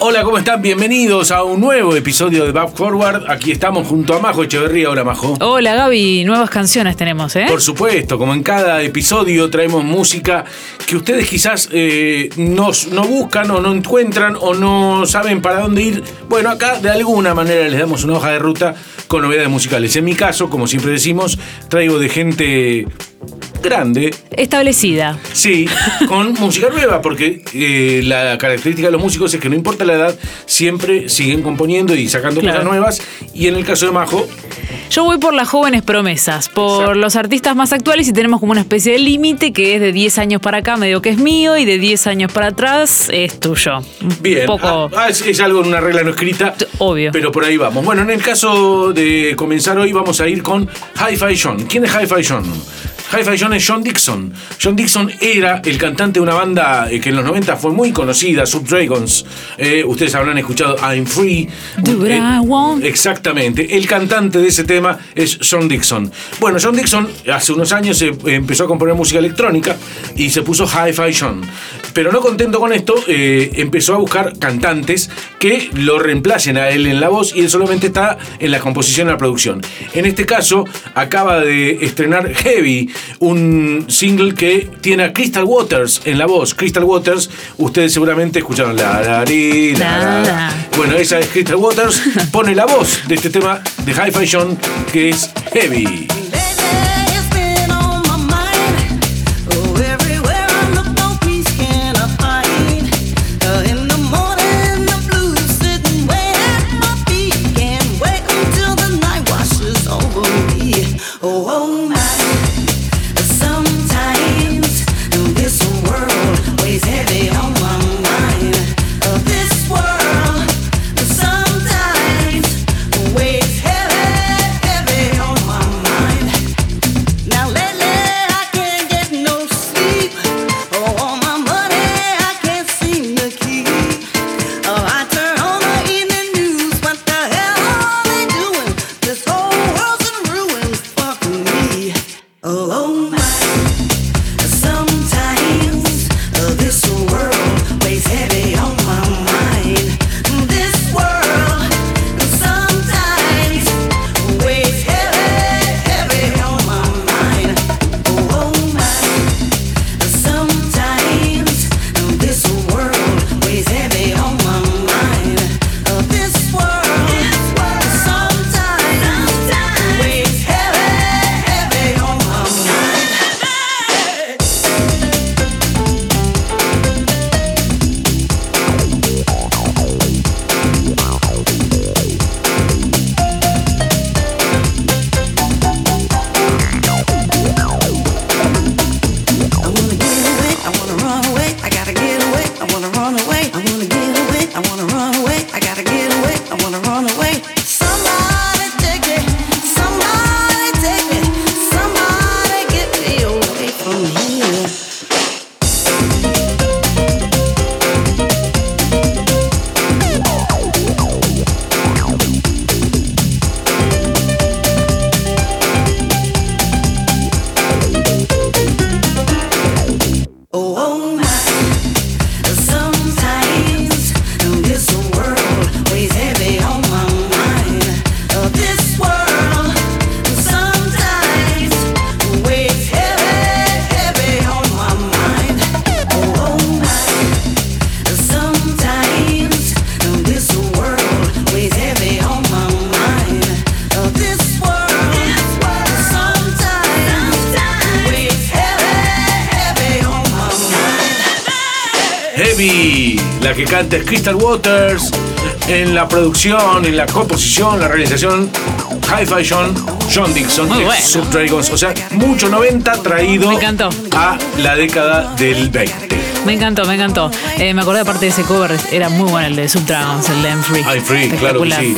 Hola, ¿cómo están? Bienvenidos a un nuevo episodio de Back Forward. Aquí estamos junto a Majo Echeverría. Hola, Majo. Hola, Gaby. Nuevas canciones tenemos, ¿eh? Por supuesto, como en cada episodio traemos música que ustedes quizás eh, no, no buscan o no encuentran o no saben para dónde ir. Bueno, acá de alguna manera les damos una hoja de ruta con novedades musicales. En mi caso, como siempre decimos, traigo de gente grande. Establecida. Sí, con música nueva, porque eh, la característica de los músicos es que no importa la edad, siempre siguen componiendo y sacando Claro. cosas nuevas. Y en el caso de Majo, Yo voy por las jóvenes promesas, por Exacto. los artistas más actuales y tenemos como una especie de límite que es de 10 años para acá, medio que es mío, y de 10 años para atrás es tuyo. Un bien, poco ah, ah, es, es algo en una regla no escrita. obvio. Pero por ahí vamos. Bueno, en el caso de comenzar hoy vamos a ir con Hi-Fi John. ¿Quién es Hi-Fi John? Hi-Fi John es John Dixon. John Dixon era el cantante de una banda eh, que en los 90 fue muy conocida, Subdragons. Eh, ustedes habrán escuchado I'm Free. Do what Eh, I want. Exactamente. El cantante de ese tema es John Dixon. Bueno, John Dixon hace unos años eh, empezó a componer música electrónica y se puso Hi-Fi John. Pero no contento con esto, eh, empezó a buscar cantantes que lo reemplacen a él en la voz y él solamente está en la composición y la producción. En este caso, acaba de estrenar Heavy, un single que tiene a Crystal Waters en la voz. Crystal Waters, ustedes seguramente escucharon la, la. Bueno, esa es Crystal Waters, pone la voz de este tema de Hi-Fi John que es Heavy. Crystal Waters. En la producción, en la composición, la realización, Hi-Fi John, John Dixon, Muy de bueno. Subdragons. O sea, mucho 90 traído a la década del 20. Me encantó, me encantó. Eh, me acordé aparte de ese cover, era muy bueno el de Subdragons, el de I'm Free. I'm Free, claro que sí.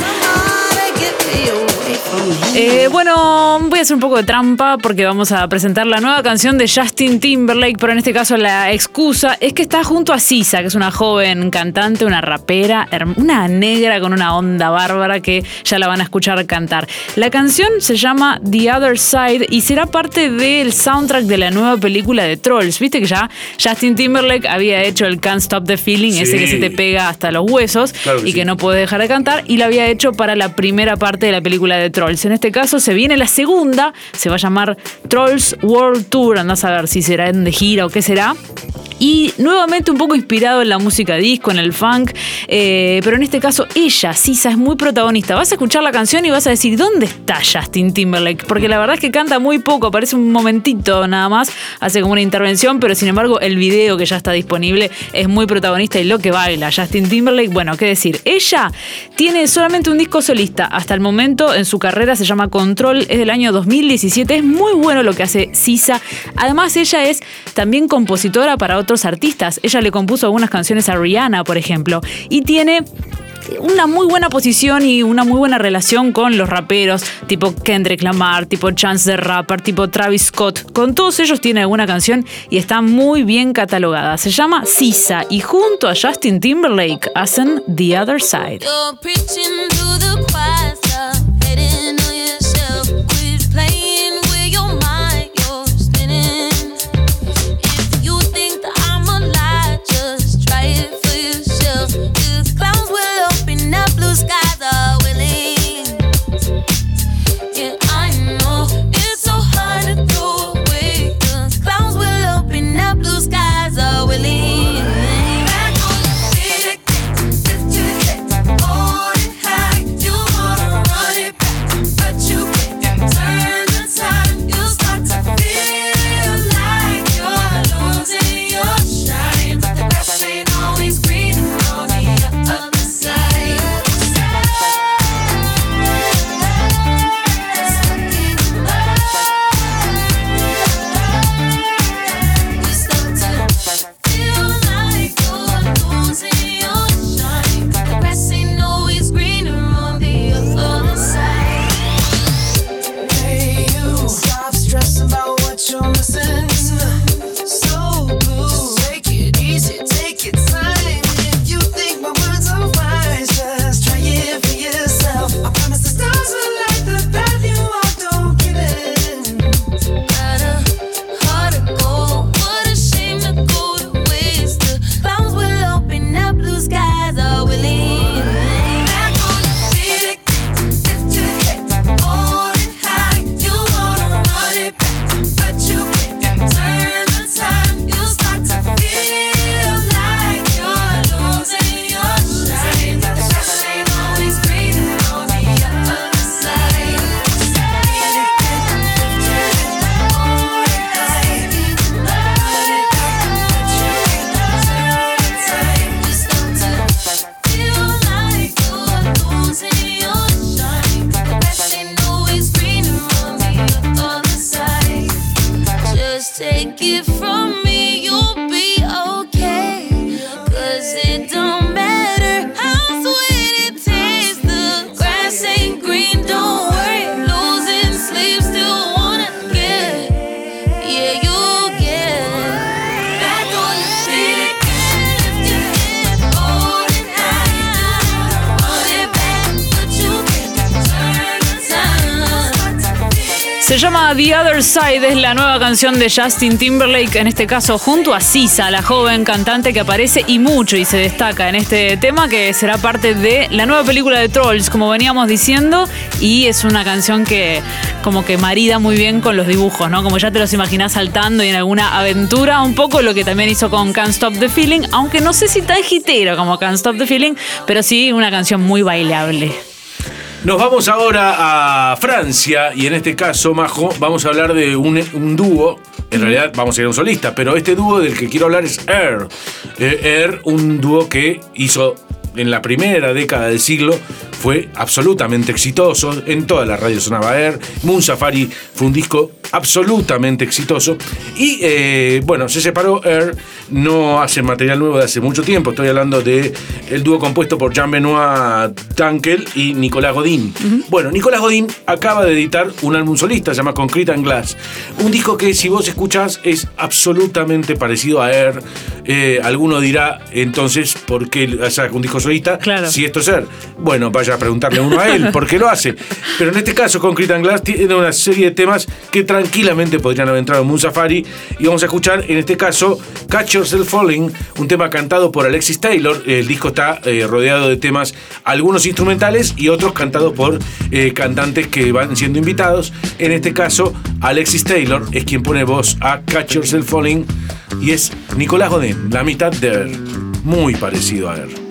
Eh, bueno, voy a hacer un poco de trampa porque vamos a presentar la nueva canción de Justin Timberlake, pero en este caso la excusa es que está junto a Sisa, que es una joven cantante, una rapera, una negra con una onda bárbara que ya la van a escuchar cantar. La canción se llama The Other Side y será parte del soundtrack de la nueva película de Trolls. Viste que ya Justin Timberlake había hecho el Can't Stop the Feeling, ese que se te pega hasta los huesos Claro que y que no puede dejar de cantar, y lo había hecho para la primera parte de la película de Trolls. En este caso se viene la segunda, se va a llamar Trolls World Tour, andás a ver si será en de gira o qué será. Y nuevamente un poco inspirado en la música disco, en el funk, eh, pero en este caso ella, Sisa, es muy protagonista. Vas a escuchar la canción y vas a decir, ¿dónde está Justin Timberlake? Porque la verdad es que canta muy poco, aparece un momentito nada más, hace como una intervención, pero sin embargo el video que ya está disponible es muy protagonista y lo que baila Justin Timberlake, bueno, qué decir, ella tiene solamente un disco solista hasta el momento en su carrera, se llama Control, es del año 2017, es muy bueno lo que hace Sisa, además ella es también compositora para otros artistas, ella le compuso algunas canciones a Rihanna, por ejemplo, y tiene una muy buena posición y una muy buena relación con los raperos, tipo Kendrick Lamar, tipo Chance the Rapper, tipo Travis Scott. Con todos ellos tiene alguna canción y está muy bien catalogada. Se llama Sisa y junto a Justin Timberlake hacen The Other Side. Take it from me, llama The Other Side, es la nueva canción de Justin Timberlake, en este caso junto a Sisa, la joven cantante que aparece y mucho y se destaca en este tema que será parte de la nueva película de Trolls, como veníamos diciendo, y es una canción que como que marida muy bien con los dibujos, ¿no? Como ya te los imaginás saltando y en alguna aventura, un poco lo que también hizo con Can't Stop the Feeling, aunque no sé si tan hitero como Can't Stop the Feeling, pero sí una canción muy bailable. Nos vamos ahora a Francia y en este caso, Majo, vamos a hablar de un, un dúo. En realidad vamos a ir a un solista, pero este dúo del que quiero hablar es Air. Eh, Air, un dúo que hizo en la primera década del siglo fue absolutamente exitoso. En todas las radios sonaba Air. Moon Safari fue un disco absolutamente exitoso. Y eh, bueno, se separó Air. No hace material nuevo de hace mucho tiempo. Estoy hablando de el dúo compuesto por Jean-Benoit Tankel y Nicolás Godín. Bueno, Nicolás Godín acaba de editar un álbum solista, se llama Concrete and Glass. Un disco que si vos escuchás es absolutamente parecido a Air. Eh, alguno dirá entonces, ¿por qué saca un disco solista? Claro. Si esto es Air. Bueno, vaya a preguntarle uno a él, ¿por qué lo hace? Pero en este caso, Concrete and Glass tiene una serie de temas que tranquilamente podrían haber entrado en Moon Safari. Y vamos a escuchar, en este caso, Catch Yourself Falling, un tema cantado por Alexis Taylor. El disco está eh, rodeado de temas, algunos instrumentales y otros cantados por eh, cantantes que van siendo invitados. En este caso, Alexis Taylor es quien pone voz a Catch Yourself Falling y es Nicolás Godin, la mitad de Air. Muy parecido a Air.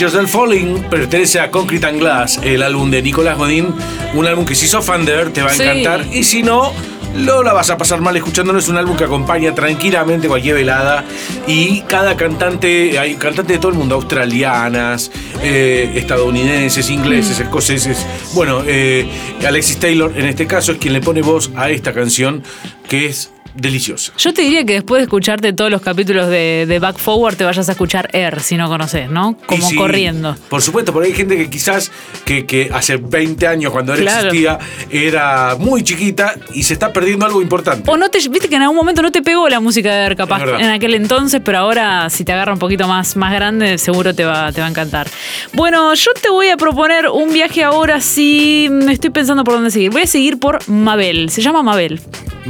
Yourself Falling pertenece a Concrete and Glass, el álbum de Nicolás Godín. Un álbum que si sos fan de te va a Sí. encantar. Y si no, lo la vas a pasar mal escuchándolo. Es un álbum que acompaña tranquilamente cualquier velada. Y cada cantante, hay cantantes de todo el mundo, australianas, eh, estadounidenses, ingleses, escoceses. Bueno, eh, Alexis Taylor en este caso es quien le pone voz a esta canción que es deliciosa. Yo te diría que después de escucharte todos los capítulos de, de Back Forward te vayas a escuchar Air si no conoces, ¿no? Como corriendo. Por supuesto, porque hay gente que quizás que, que hace 20 años cuando Claro. existía era muy chiquita y se está perdiendo algo importante. O no te, viste que en algún momento no te pegó la música de Air, capaz en aquel entonces, pero ahora si te agarra un poquito más, más grande, seguro te va, te va a encantar. Bueno, yo te voy a proponer un viaje ahora sí. Estoy pensando por dónde seguir. Voy a seguir por Mabel. Se llama Mabel.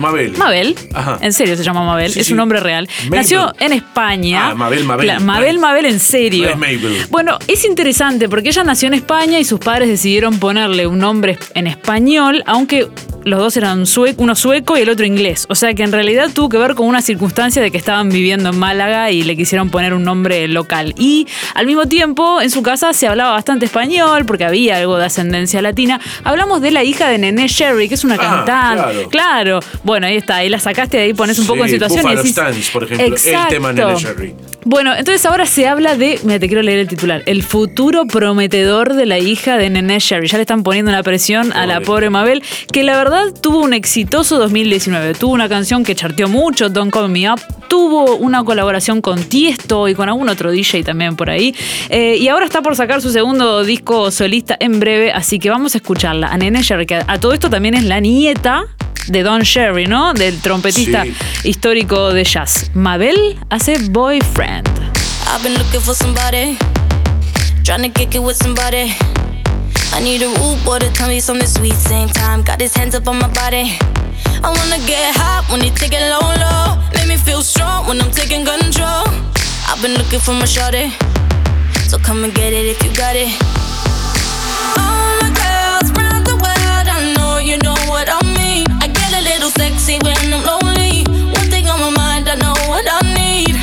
Mabel. Mabel, Ajá. en serio se llama Mabel, Sí, es sí. un nombre real. Mabel. Nació en España. Ah, Mabel, Mabel. Mabel. Mabel, en serio. No es Mabel. Bueno, es interesante porque ella nació en España y sus padres decidieron ponerle un nombre en español, aunque los dos eran sue- uno sueco y el otro inglés. O sea que en realidad tuvo que ver con una circunstancia de que estaban viviendo en Málaga y le quisieron poner un nombre local. Y al mismo tiempo, en su casa se hablaba bastante español porque había algo de ascendencia latina. Hablamos de la hija de Nené Sherry, que es una Ah, cantante. claro. Claro. Bueno, ahí está. Ahí la sacaste ahí, pones un poco en situación Buffalo y decís. Por ejemplo, el tema Nene Sherry. Bueno, entonces ahora se habla de, mira, te quiero leer el titular, el futuro prometedor de la hija de Nene Sherry. Ya le están poniendo una presión a la Pobre. pobre Mabel, que la verdad tuvo un exitoso 2019. Tuvo una canción que charteó mucho, Don't Call Me Up. Tuvo una colaboración con Tiesto y con algún otro DJ también por ahí. Eh, y ahora está por sacar su segundo disco solista en breve, así que vamos a escucharla. A Nene Sherry, que a todo esto también es la nieta de Don Sherry, ¿no? Del trompetista Sí. histórico de jazz. Mabel hace Boyfriend. I've been looking for somebody, trying to kick it with somebody. I need a rude boy to tell me something sweet. Same time, got his hands up on my body. I wanna get hot when he take it low, low. Make me feel strong when I'm taking control. I've been looking for my shorty, so come and get it if you got it. All my girls round sexy when I'm lonely. One thing on my mind, I know what I need.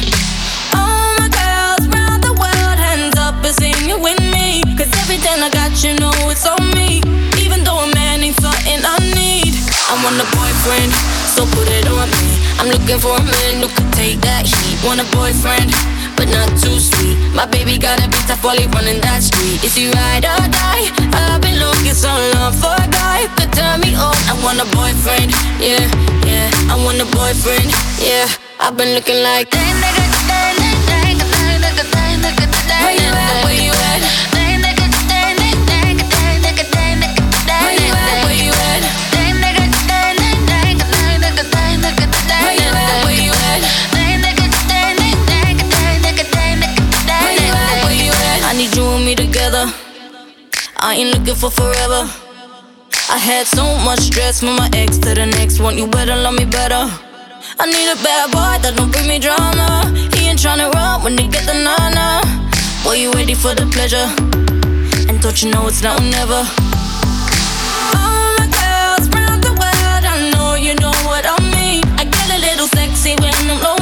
All my girls round the world, hands up and sing it with me. Cause everything I got, you know it's on me. Even though a man ain't something I need. I want a boyfriend, so put it on me. I'm looking for a man who could take that heat. Want a boyfriend, but not too sweet. My baby got a tough while he running that street. Is he ride or die? I've been looking so long for a guy could turn me on. I want a boyfriend, yeah, yeah. I want a boyfriend, yeah. I've been looking like. Where you at? Where you I ain't looking for forever. I had so much stress from my ex to the next one. You better love me better. I need a bad boy that don't bring me drama. He ain't tryna run when they get the nana. Boy, you ready for the pleasure? And don't you know it's now or never? All my girls round the world, I know you know what I mean. I get a little sexy when I'm lonely.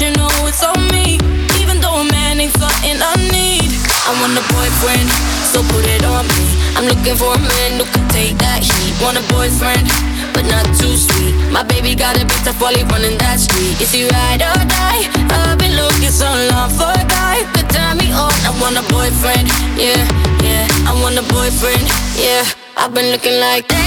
You know it's on me. Even though a man ain't something I need. I want a boyfriend, so put it on me. I'm looking for a man who can take that heat. Want a boyfriend, but not too sweet. My baby got a bit tough while he running that street. Is he ride or die? I've been looking so long for a guy could turn me on. I want a boyfriend, yeah, yeah. I want a boyfriend, yeah. I've been looking like. Where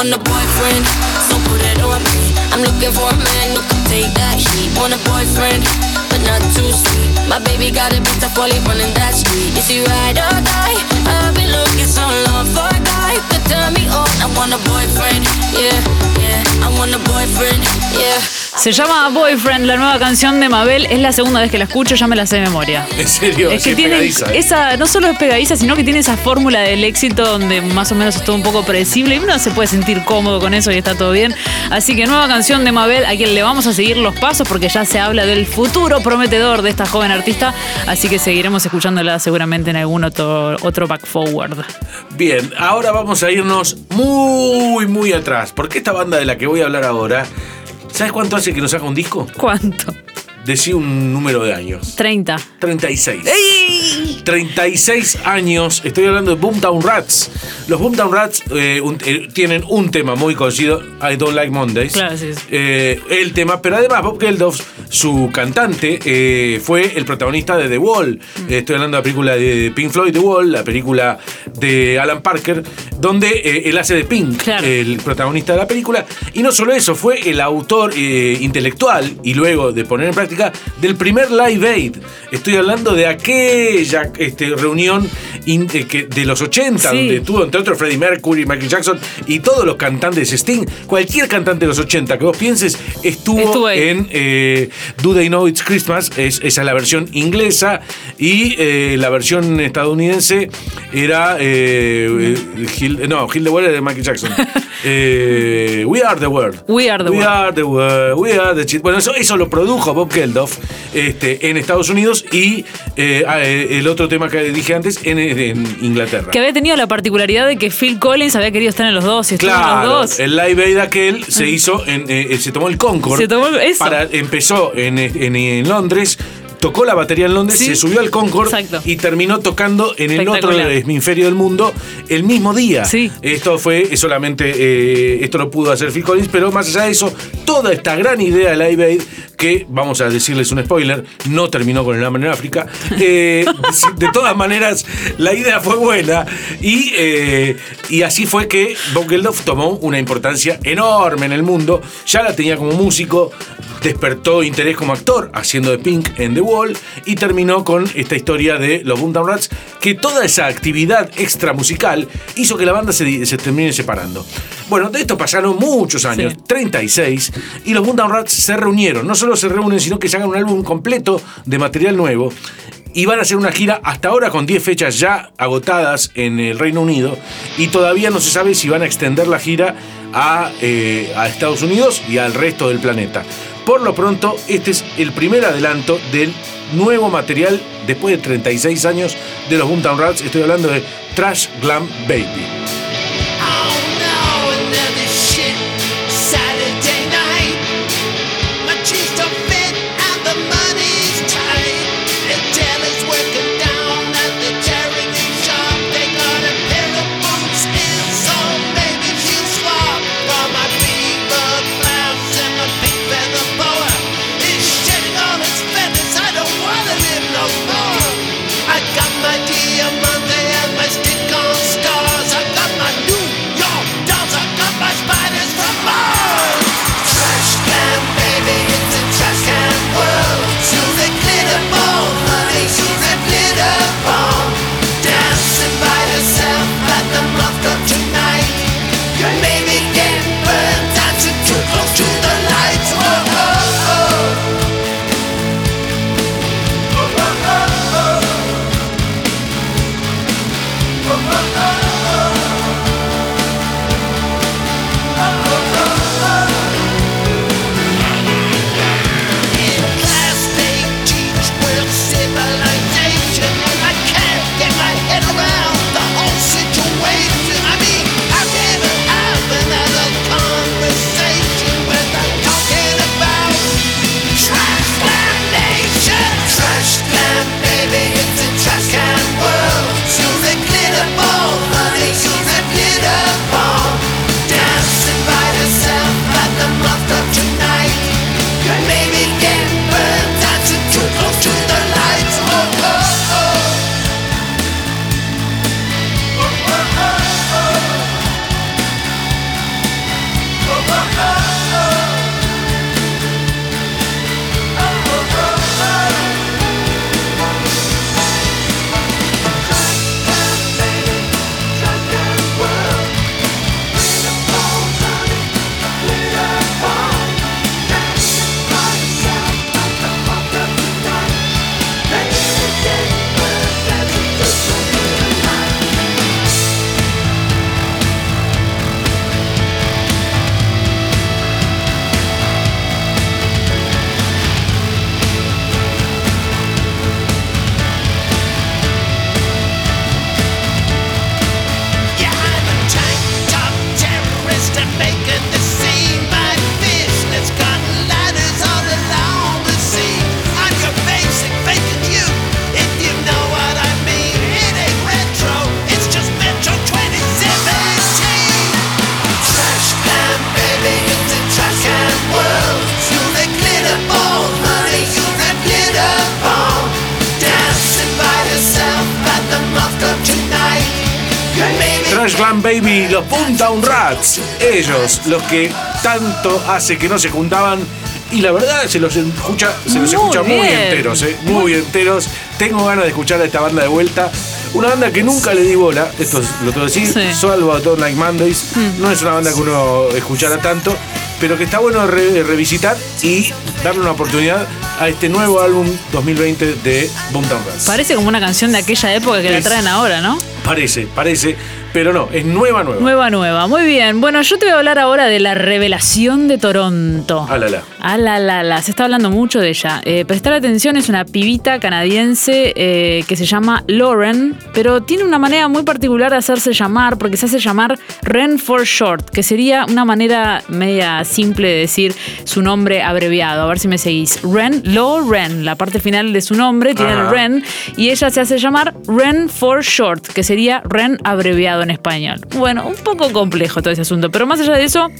want a boyfriend, so put it on me. I'm looking for a man who can take that heat. Want a boyfriend, but not too sweet. My baby got a bit tough while running that street. Is he ride or die? I've been looking so long for Se llama Boyfriend, la nueva canción de Mabel. Es la segunda vez que la escucho, ya me la sé de memoria. En serio, Es que sí, tiene pegadiza, ¿eh? esa, no solo es pegadiza, sino que tiene esa fórmula del éxito donde más o menos es todo un poco predecible y uno se puede sentir cómodo con eso y está todo bien. Así que nueva canción de Mabel, a quien le vamos a seguir los pasos porque ya se habla del futuro prometedor de esta joven artista, así que seguiremos escuchándola seguramente en algún otro, otro back forward. Bien, ahora vamos a irnos muy, muy atrás. Porque esta banda de la que voy a hablar ahora, ¿sabes cuánto hace que nos saca un disco? ¿Cuánto? Decí un número de años. 30. 36. 36 años. Estoy hablando de Boomtown Rats. Los Boomtown Rats eh, un- eh, tienen un tema muy conocido, I Don't Like Mondays. Claro, sí, sí. Eh, el tema, pero además Bob Geldof su cantante, eh, fue el protagonista de The Wall. Eh, estoy hablando de la película de Pink Floyd, The Wall, la película de Alan Parker, donde eh, él hace de Pink, Claro. el protagonista de la película. Y no solo eso, fue el autor eh, intelectual y luego de poner en práctica del primer Live Aid. Estoy hablando de aquella este, reunión in- eh, que- de los 80, Sí. donde tuvo entre otros Freddie Mercury, Michael Jackson y todos los cantantes Sting. Cualquier cantante de los 80 que vos pienses estuvo, en Do They Know It's Christmas. Es, esa es la versión inglesa y eh, la versión estadounidense era eh, eh, Hill- no, Hill the World es de Michael Jackson. Eh, We Are the World. We Are the We World. Are the World. We Are the Chil- Bueno, eso, eso lo produjo Bob Geldof este, en Estados Unidos y ah, el otro tema que dije antes en, en Inglaterra. Que había tenido la particularidad de que Phil Collins había querido estar en los dos y en Claro, los dos. el Live Aid aquel se hizo, en, se tomó el Concorde. Se tomó eso. Para, empezó en, en- en Londres, tocó la batería en Londres, Sí. se subió al Concorde Exacto. y terminó tocando en el otro hemisferio del mundo el mismo día. Sí. Esto fue solamente, eh, esto lo pudo hacer Phil Collins, pero más allá de eso, toda esta gran idea de Live Aid, que vamos a decirles un spoiler, no terminó con el hambre en África. eh, de todas maneras, la idea fue buena y, eh, y así fue que Bob Geldof tomó una importancia enorme en el mundo. Ya la tenía como músico, despertó interés como actor haciendo de Pink en The Wall y terminó con esta historia de los Boomtown Rats, que toda esa actividad extra musical hizo que la banda se, se termine separando. Bueno, de esto pasaron muchos años, Sí. 36, y los Boomtown Rats se reunieron. No solo se reúnen, sino que sacan un álbum completo de material nuevo. Y van a hacer una gira hasta ahora con 10 fechas ya agotadas en el Reino Unido. Y todavía no se sabe si van a extender la gira a, eh, a Estados Unidos y al resto del planeta. Por lo pronto, este es el primer adelanto del nuevo material después de 36 años de los Boomtown Rats. Estoy hablando de Trash Glam Baby. Ellos, los que tanto hace que no se juntaban. Y la verdad se los escucha, se los Muy escucha muy enteros, eh, muy enteros. Tengo ganas de escuchar a esta banda de vuelta. Una banda que nunca le di bola, esto es- lo tengo que decir, Sí. salvo a Don't Like Mondays. No es una banda que uno escuchara tanto, pero que está bueno re- revisitar y darle una oportunidad a este nuevo álbum 2020 de Boomtown Rats. Parece como una canción de aquella época que la traen ahora, ¿no? Parece, parece, pero no, es nueva, nueva. Nueva, nueva. Muy bien. Bueno, yo te voy a hablar ahora de la revelación de Toronto. Ah, la, la. Ah, la, la, la. Se está hablando mucho de ella. Eh, prestar atención, es una pibita canadiense eh, que se llama Lauren, pero tiene una manera muy particular de hacerse llamar, porque se hace llamar Ren for short, que sería una manera media simple de decir su nombre abreviado. A ver si me seguís. Ren, Lauren, la parte final de su nombre tiene. Ren, y ella se hace llamar Ren for short, que sería Ren abreviado en español. Bueno, un poco complejo todo ese asunto, pero más allá de eso.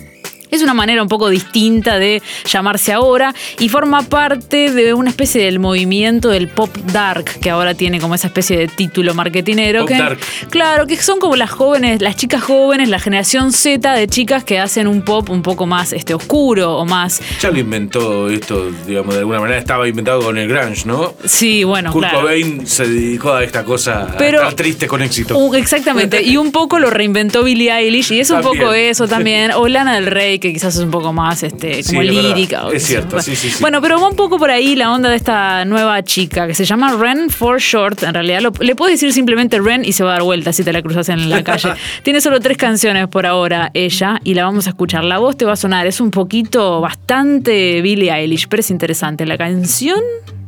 Es una manera un poco distinta de llamarse ahora y forma parte de una especie del movimiento del pop dark que ahora tiene como esa especie de título marketinero. Pop que, dark. Claro, que son como las jóvenes, las chicas jóvenes, la generación Z de chicas que hacen un pop un poco más este, oscuro o más. Ya lo inventó esto, digamos, de alguna manera estaba inventado con el grunge, ¿no? Sí, bueno, Kurt claro. Cobain se dedicó a esta cosa, Pero- a triste con éxito. Exactamente, y un poco lo reinventó Billie Eilish y es un También. poco eso también, o Lana del Rey que quizás es un poco más este Sí, como es lírica. o Es qué sé cierto, yo. sí, sí, sí. Bueno, pero va un poco por ahí la onda de esta nueva chica que se llama Ren for Short, en realidad lo- le puedes decir simplemente Ren y se va a dar vuelta si te la cruzas en la calle. Tiene solo tres canciones por ahora ella y la vamos a escuchar. La voz te va a sonar, es un poquito bastante Billie Eilish, pero es interesante. La canción,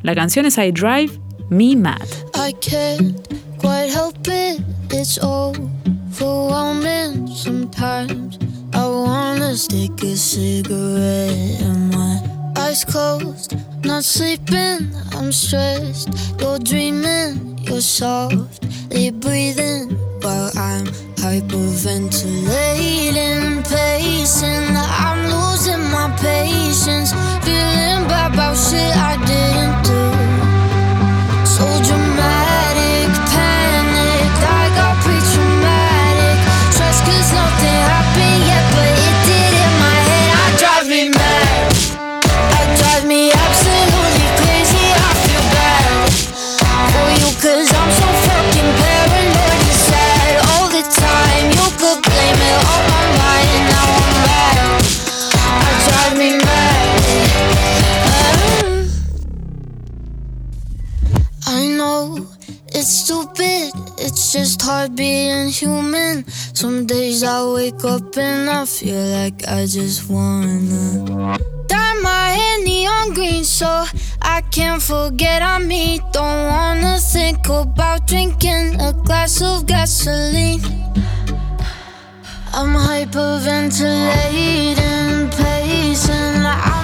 la canción es I Drive Me Mad. I can't quite help it. It's overwhelming sometimes. I wanna stick a cigarette in my eyes closed. Not sleeping, I'm stressed. You're dreaming, you're softly breathing while I'm hyperventilating, pacing. I'm losing my patience, feeling bad about shit I didn't just hard being human. Some days I wake up and I feel like I just wanna dye my hair neon green so I can't forget I'm me. Don't wanna think about drinking a glass of gasoline. I'm hyperventilating, pacing. I'm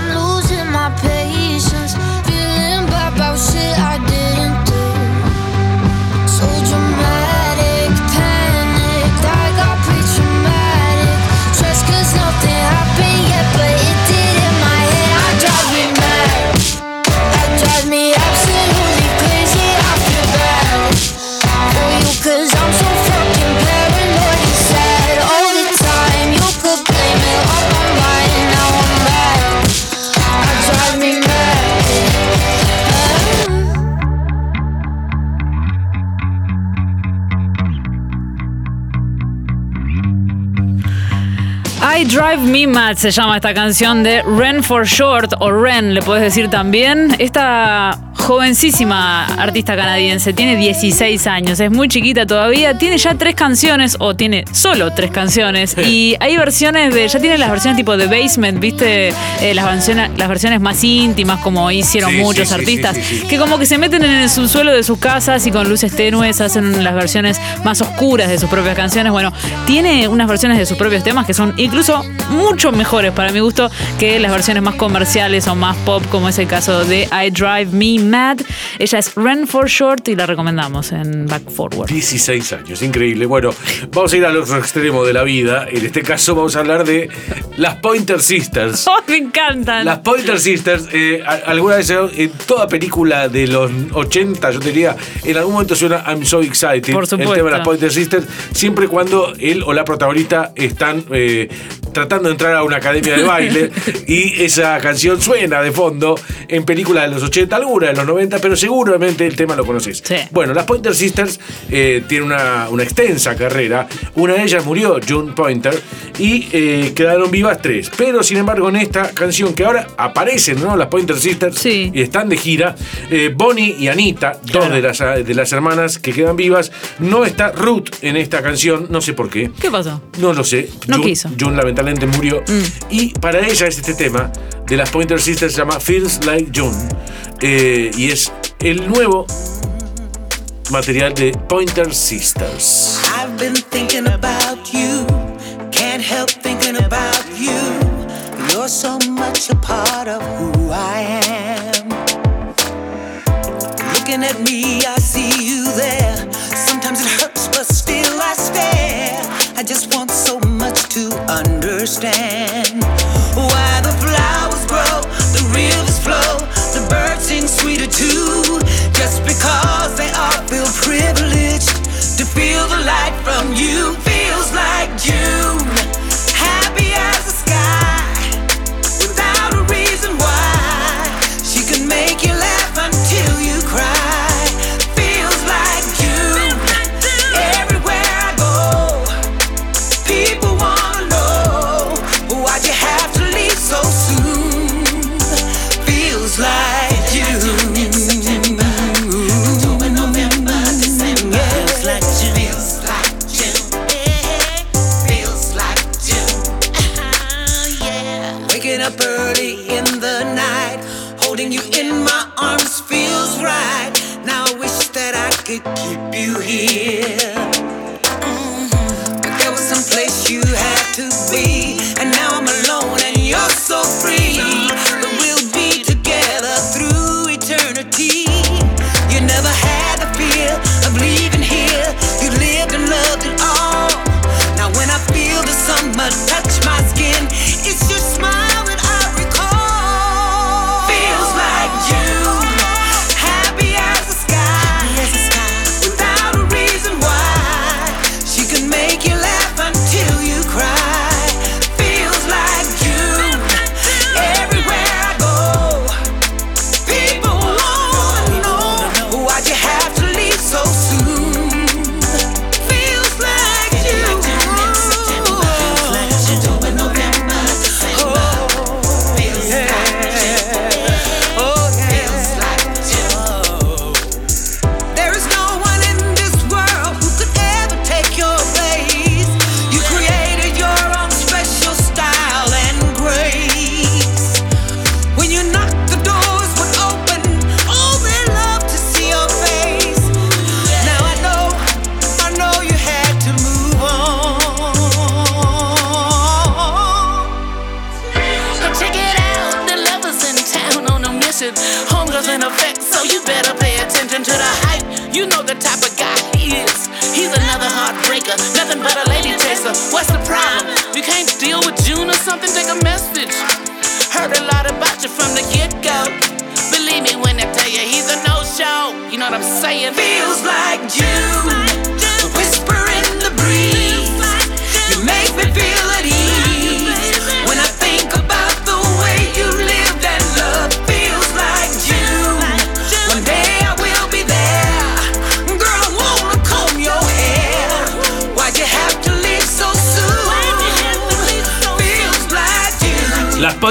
Drive Me Mad se llama esta canción de Ren for Short o Ren, le puedes decir también. Esta jovencísima artista canadiense tiene 16 años, es muy chiquita todavía, tiene ya tres canciones o tiene solo tres canciones y hay versiones de, ya tiene las versiones tipo de Basement, viste, Eh, las, versiones, las versiones más íntimas como hicieron Sí, muchos sí, artistas, sí. que como que se meten en el subsuelo de sus casas y con luces tenues hacen las versiones más oscuras de sus propias canciones. Bueno, tiene unas versiones de sus propios temas que son incluso mucho mejores para mi gusto que las versiones más comerciales o más pop, como es el caso de I Drive Me Mad. Mad. Ella es Ren for Short y la recomendamos en Back Forward. 16 años, increíble. Bueno, vamos a ir al otro extremo de la vida. En este caso vamos a hablar de las Pointer Sisters. ¡Oh, me encantan! Las Pointer Sisters, eh, alguna vez en toda película de los 80, yo diría, en algún momento suena I'm so excited. Por El supuesto. tema de las Pointer Sisters, siempre y cuando él o la protagonista están eh, tratando de entrar a una academia de baile y esa canción suena de fondo en películas de los 80, alguna de los 90, pero seguramente el tema lo conoces. Sí. Bueno, las Pointer Sisters eh, tienen una, una extensa carrera. Una de ellas murió, June Pointer, y eh, quedaron vivas tres. Pero sin embargo, en esta canción que ahora aparecen, ¿no? Las Pointer Sisters Sí. y están de gira, eh, Bonnie y Anita, dos Claro. de las, de las hermanas que quedan vivas, no está Ruth en esta canción, no sé por qué. ¿Qué pasó? No lo sé. No June, quiso. Mm. June lamentablemente murió. Y para ella es este tema de las Pointer Sisters, se llama Feels Like June. Eh, y es el nuevo material de Pointer Sisters. I've been thinking about you. Can't help thinking about you. You're so much a part of who I am. Looking at me, I see you there. Sometimes it hurts, but still I stare. I just want so much to understand light from you could keep you here.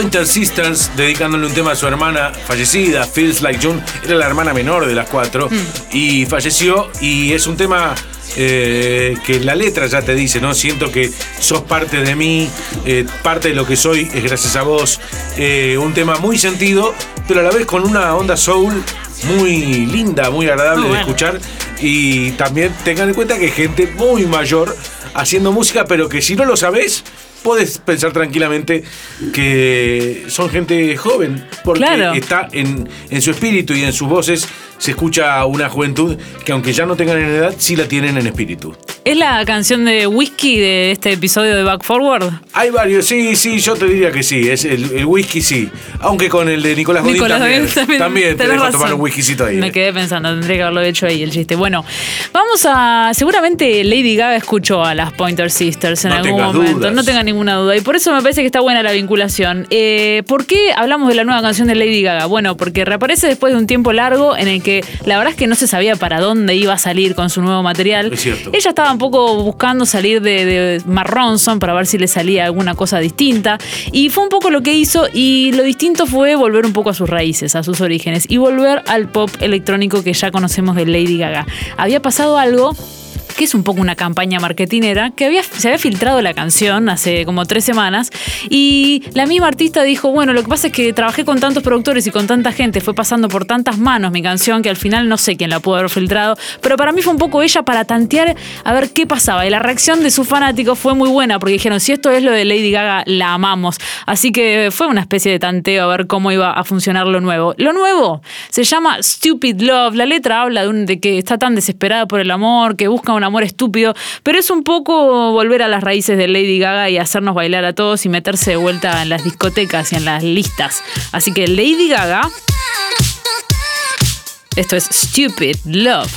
Pointer Sisters, dedicándole un tema a su hermana fallecida, Feels Like June, era la hermana menor de las cuatro, y falleció, y es un tema eh, que la letra ya te dice, ¿no? Siento que sos parte de mí, eh, parte de lo que soy es gracias a vos. Eh, un tema muy sentido, pero a la vez con una onda soul muy linda, muy agradable Muy de escuchar, y también tengan en cuenta que hay gente muy mayor haciendo música, pero que si no lo sabés, podés pensar tranquilamente que son gente joven, porque Claro. está en, en su espíritu y en sus voces se escucha una juventud que aunque ya no tengan en edad, sí la tienen en espíritu. ¿Es la canción de Whisky de este episodio de Back Forward? Hay varios, sí, sí, yo te diría que sí, es el, el whisky sí, aunque con el de Nicolás Godín Nicolás también, también, también te dejo tomar un whiskycito ahí. Me eh. quedé pensando, tendría que haberlo hecho ahí el chiste. Bueno, vamos a. Seguramente Lady Gaga escuchó a las Pointer Sisters en No algún momento. dudas. No tenga ninguna duda. Y por eso me parece que está buena la vinculación. Eh, ¿Por qué hablamos de la nueva canción de Lady Gaga? Bueno, porque reaparece después de un tiempo largo en el que la verdad es que no se sabía para dónde iba a salir con su nuevo material. Es cierto. Ella estaba un poco buscando salir de, de Mark Ronson para ver si le salía alguna cosa distinta. Y fue un poco lo que hizo. Y lo distinto fue volver un poco a sus raíces, a sus orígenes. Y volver al pop electrónico que ya conocemos de Lady Gaga. Había pasado algo que es un poco una campaña marketinera, que había, se había filtrado la canción hace como tres semanas y la misma artista dijo, bueno, lo que pasa es que trabajé con tantos productores y con tanta gente, fue pasando por tantas manos mi canción que al final no sé quién la pudo haber filtrado, pero para mí fue un poco ella para tantear a ver qué pasaba y la reacción de sus fanáticos fue muy buena porque dijeron, si esto es lo de Lady Gaga, la amamos. Así que fue una especie de tanteo a ver cómo iba a funcionar lo nuevo. Lo nuevo se llama Stupid Love, la letra habla de, un- de que está tan desesperada por el amor, que busca un amor estúpido, pero es un poco volver a las raíces de Lady Gaga y hacernos bailar a todos y meterse de vuelta en las discotecas y en las listas. Así que Lady Gaga, esto es Stupid Love.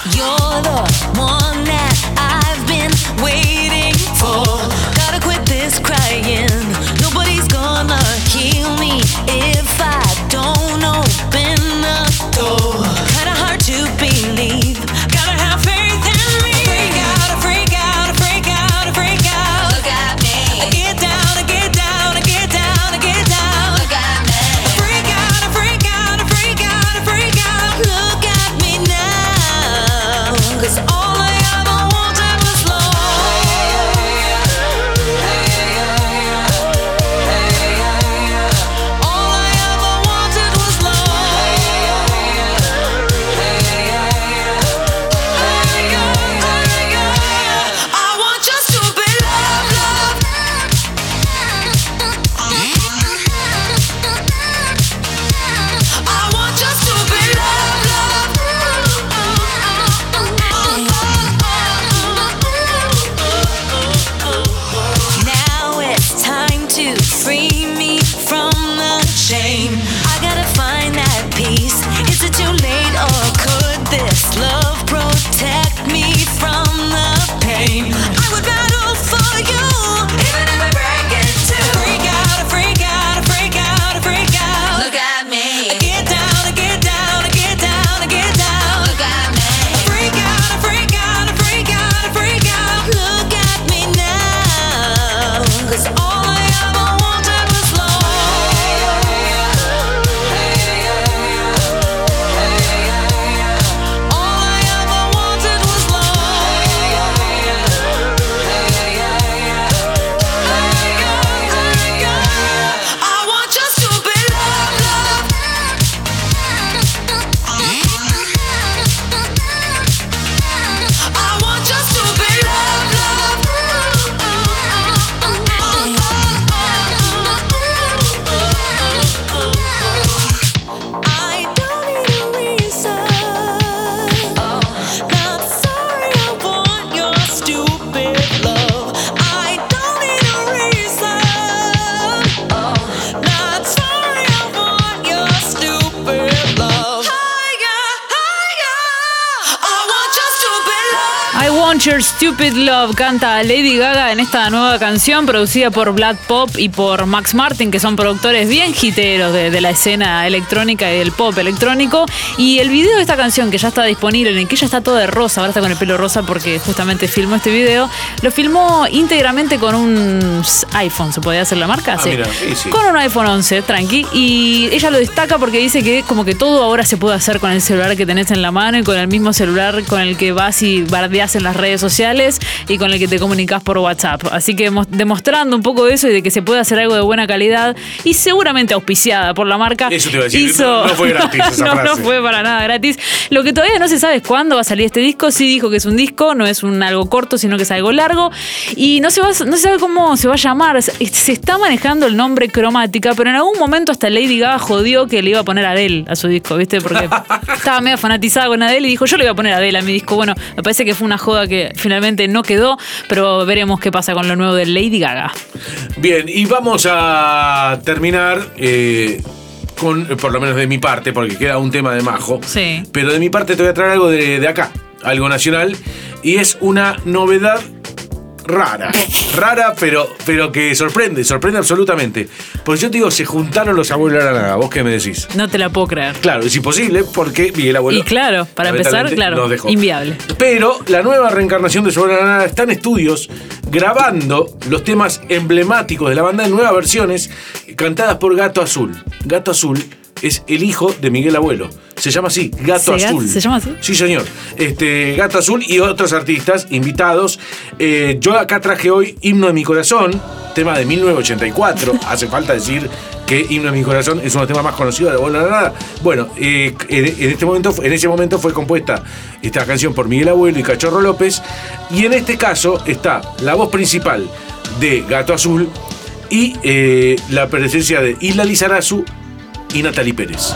Your Stupid Love canta Lady Gaga en esta nueva canción producida por Black Pop y por Max Martin, que son productores bien jiteros de, de la escena electrónica y del pop electrónico. Y el video de esta canción, que ya está disponible, en el que ella está toda de rosa, ahora está con el pelo rosa porque justamente filmó este video, lo filmó íntegramente con un iPhone, ¿se podía hacer la marca? Ah, sí. Con un iPhone 11, tranqui. Y ella lo destaca porque dice que como que todo ahora se puede hacer con el celular que tenés en la mano y con el mismo celular con el que vas y bardeás en las redes redes sociales y con el que te comunicas por WhatsApp. Así que mos- demostrando un poco de eso y de que se puede hacer algo de buena calidad y seguramente auspiciada por la marca. Eso te iba a decir, hizo- no- fue gratis esa no, fue para nada gratis. Lo que todavía no se sabe es cuándo va a salir este disco. Sí dijo que es un disco, no es un algo corto, sino que es algo largo. Y no se, va, no se sabe cómo se va a llamar. Se se está manejando el nombre cromática, pero en algún momento hasta Lady Gaga jodió que le iba a poner Adele a su disco, ¿viste? Porque estaba medio fanatizada con Adele y dijo, yo le voy a poner Adele a mi disco. Bueno, me parece que fue una joda que finalmente no quedó, pero veremos qué pasa con lo nuevo de Lady Gaga. Bien, y vamos a terminar eh, con, por lo menos de mi parte, porque queda un tema de majo. Sí. Pero de mi parte te voy a traer algo de, de acá, algo nacional, y es una novedad rara. Rara, pero, pero que sorprende, sorprende absolutamente. Pues yo te digo, se juntaron los abuelos de la nada. ¿Vos qué me decís? No te la puedo creer. Claro, es imposible porque Miguel Abuelo. Y claro, para empezar, claro, inviable. Pero la nueva reencarnación de Sobre la Nada está en estudios grabando los temas emblemáticos de la banda en nuevas versiones cantadas por Gato Azul. Gato Azul es el hijo de Miguel Abuelo. Se llama así, Gato ¿Se- Azul. se llama así? Sí, señor. Este, Gato Azul y otros artistas invitados. Eh, yo acá traje hoy Himno de mi Corazón, tema de 1984. Hace falta decir que Himno de mi Corazón es uno de los temas más conocidos de la Bola Nada. Bueno, eh, en, en este momento, en ese momento fue compuesta esta canción por Miguel Abuelo y Cachorro López. Y en este caso está la voz principal de Gato Azul y eh, la presencia de Isla Lizarazu y Natalie Pérez.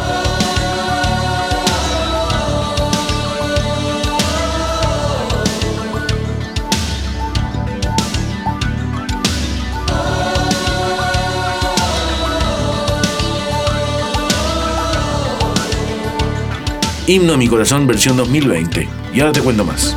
Himno de mi corazón, versión 2020. Y ahora te cuento más.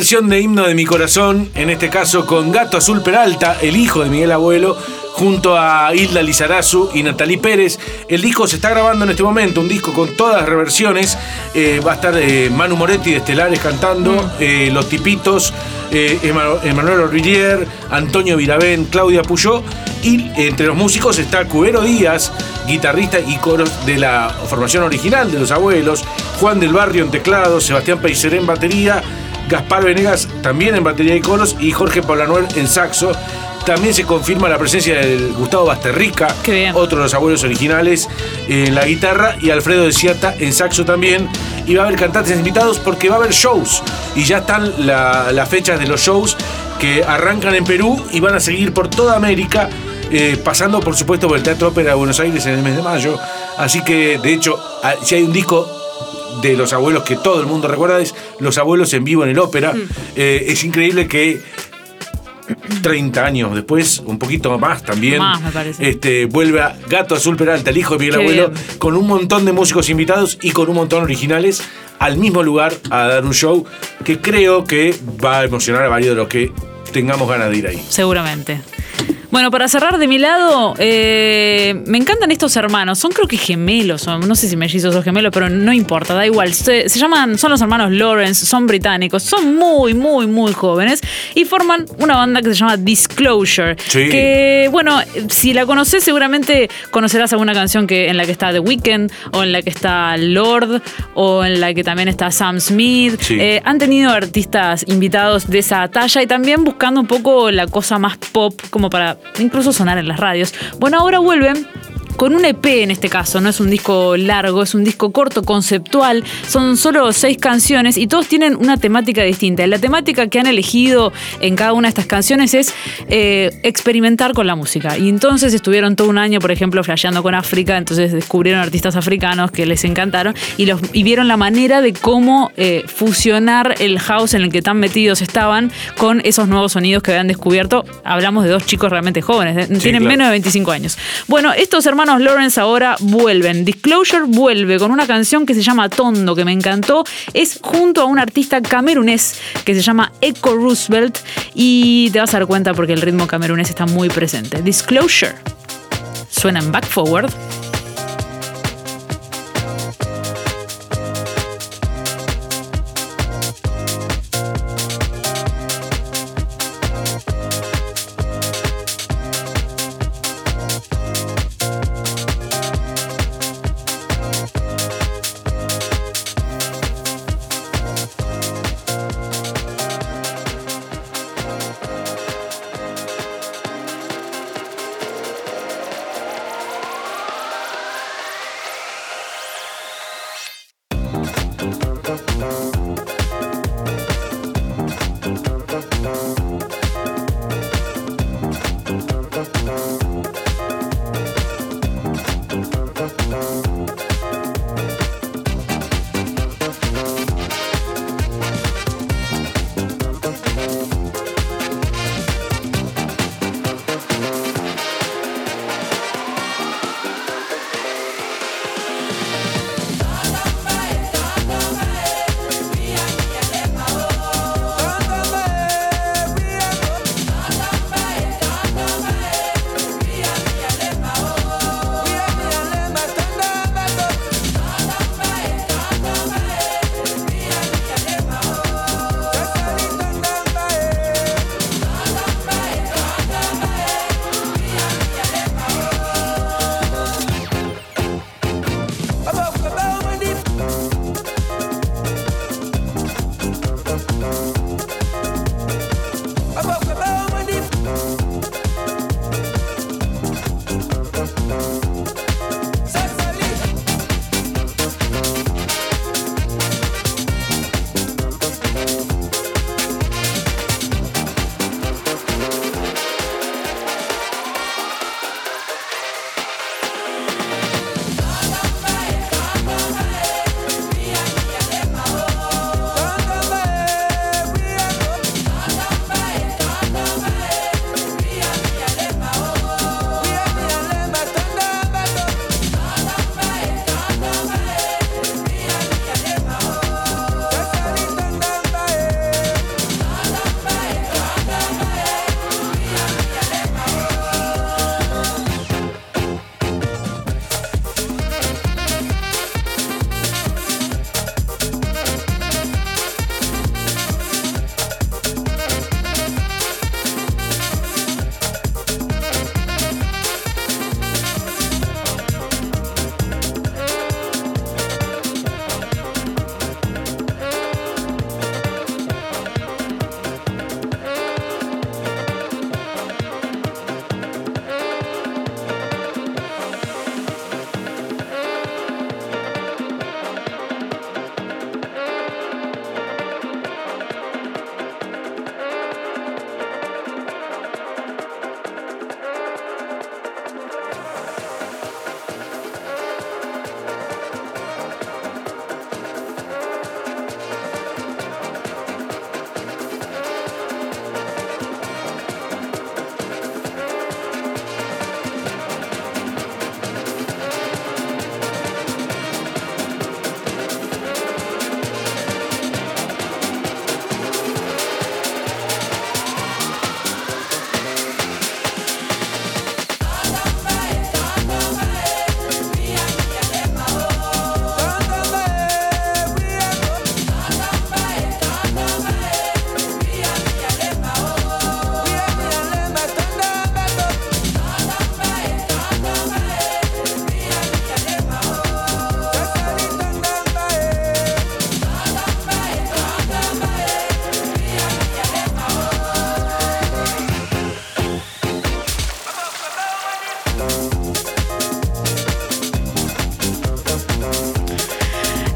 Versión de Himno de mi Corazón, en este caso con Gato Azul Peralta, el hijo de Miguel Abuelo, junto a Hilda Lizarazu y Natalie Pérez. El disco se está grabando en este momento, un disco con todas las reversiones. Eh, va a estar eh, Manu Moretti de Estelares cantando, eh, Los Tipitos, Ema- Emanuel Orvillier, Antonio Viravén, Claudia Puyó. Y entre los músicos está Cubero Díaz, guitarrista y coros de la formación original de los abuelos, Juan del Barrio en teclado, Sebastián Peiseré en batería, Gaspar Venegas también en batería y coros y Jorge Paulanuel en saxo. También se confirma la presencia del Gustavo Basterrica, otro de los abuelos originales, en la guitarra y Alfredo de Ciata en saxo también. Y va a haber cantantes invitados porque va a haber shows. Y ya están la- las fechas de los shows que arrancan en Perú y van a seguir por toda América, eh, pasando por supuesto por el Teatro Ópera de Buenos Aires en el mes de mayo. Así que de hecho, a- si hay un disco de los abuelos que todo el mundo recuerda es Los abuelos en vivo en el ópera. Mm. Eh, es increíble que 30 años después, un poquito más también, Más, me parece. este, vuelve a Gato Azul Peralta, el hijo de Miguel Qué Abuelo, bien. con un montón de músicos invitados y con un montón originales al mismo lugar a dar un show que creo que va a emocionar a varios de los que tengamos ganas de ir ahí. Seguramente. Bueno, para cerrar de mi lado, eh, me encantan estos hermanos. Son creo que gemelos, son, no sé si mellizos o gemelos, pero no importa, da igual. Se, se llaman, son los hermanos Lawrence, son británicos, son muy, muy, muy jóvenes y forman una banda que se llama Disclosure. Sí. Que, bueno, si la conoces, seguramente conocerás alguna canción que, en la que está The Weeknd, o en la que está Lord, o en la que también está Sam Smith. Sí. Eh, han tenido artistas invitados de esa talla y también buscando un poco la cosa más pop como para incluso sonar en las radios. Bueno, ahora vuelven con un EP en este caso, no es un disco largo, es un disco corto, conceptual, son solo seis canciones y todos tienen una temática distinta. La temática que han elegido en cada una de estas canciones es eh, experimentar con la música. Y entonces estuvieron todo un año, por ejemplo, flasheando con África, entonces descubrieron artistas africanos que les encantaron y, los, y vieron la manera de cómo eh, fusionar el house en el que tan metidos estaban con esos nuevos sonidos que habían descubierto. Hablamos de dos chicos realmente jóvenes, tienen claro. menos de 25 años. Bueno, estos hermanos Lawrence ahora vuelven. Disclosure vuelve con una canción que se llama Tondo, que me encantó. Es junto a un artista camerunés que se llama Echo Roosevelt y te vas a dar cuenta porque el ritmo camerunés está muy presente. Disclosure. Suena en back forward.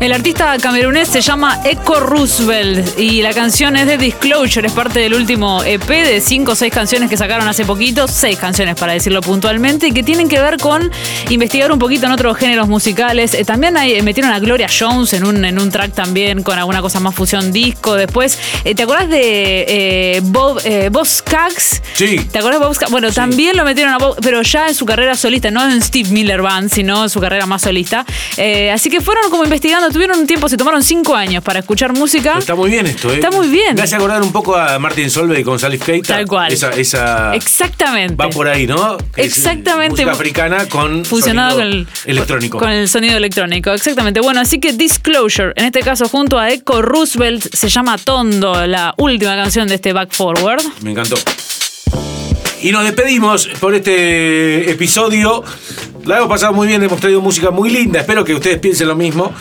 El artista camerunés se llama Echo Roosevelt y la canción es de Disclosure, es parte del último EP de cinco o seis canciones que sacaron hace poquito, seis canciones para decirlo puntualmente, y que tienen que ver con investigar un poquito en otros géneros musicales. Eh, también hay- metieron a Gloria Jones en un, en un track también con alguna cosa más fusión disco. Después, eh, ¿te acordás de eh, Bob, eh, Bob Skaggs? Sí. ¿Te acuerdas de Bob Skaggs? Bueno, también lo metieron a Bob, pero ya en su carrera solista, no en Steve Miller Band, sino en su carrera más solista. Eh, así que fueron como investigando, tuvieron un tiempo, se tomaron cinco años para escuchar música. Está muy bien esto, ¿eh? Está muy bien. Me hace acordar un poco a Martin Solveig con Salif Keita. Tal cual. Esa, esa Exactamente. va por ahí, ¿no? Que es, Exactamente. música africana con Fusionado con el, electrónico. Con el sonido electrónico, exactamente. Bueno, así que Disclosure, en este caso junto a Echo Roosevelt, se llama Tondo, la última canción de este Back Forward. Me encantó. Y nos despedimos por este episodio. La hemos pasado muy bien, hemos traído música muy linda. Espero que ustedes piensen lo mismo.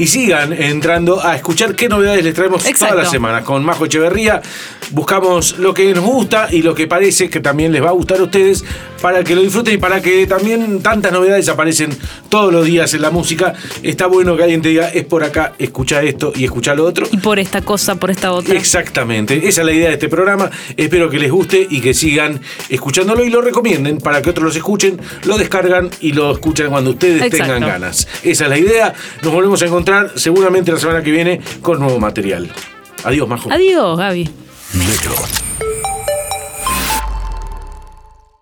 Y sigan entrando a escuchar qué novedades les traemos Exacto. todas las semanas. Con Majo Echeverría buscamos lo que nos gusta y lo que parece que también les va a gustar a ustedes para que lo disfruten y para que también tantas novedades aparecen todos los días en la música. Está bueno que alguien te diga, es por acá, escucha esto y escucha lo otro. Y por esta cosa, por esta otra. Exactamente, esa es la idea de este programa. Espero que les guste y que sigan escuchándolo y lo recomienden para que otros los escuchen, lo descargan y lo escuchan cuando ustedes Exacto. tengan ganas. Esa es la idea. Nos volvemos a encontrar seguramente la semana que viene con nuevo material. Adiós, Majo. Adiós, Gaby. Metro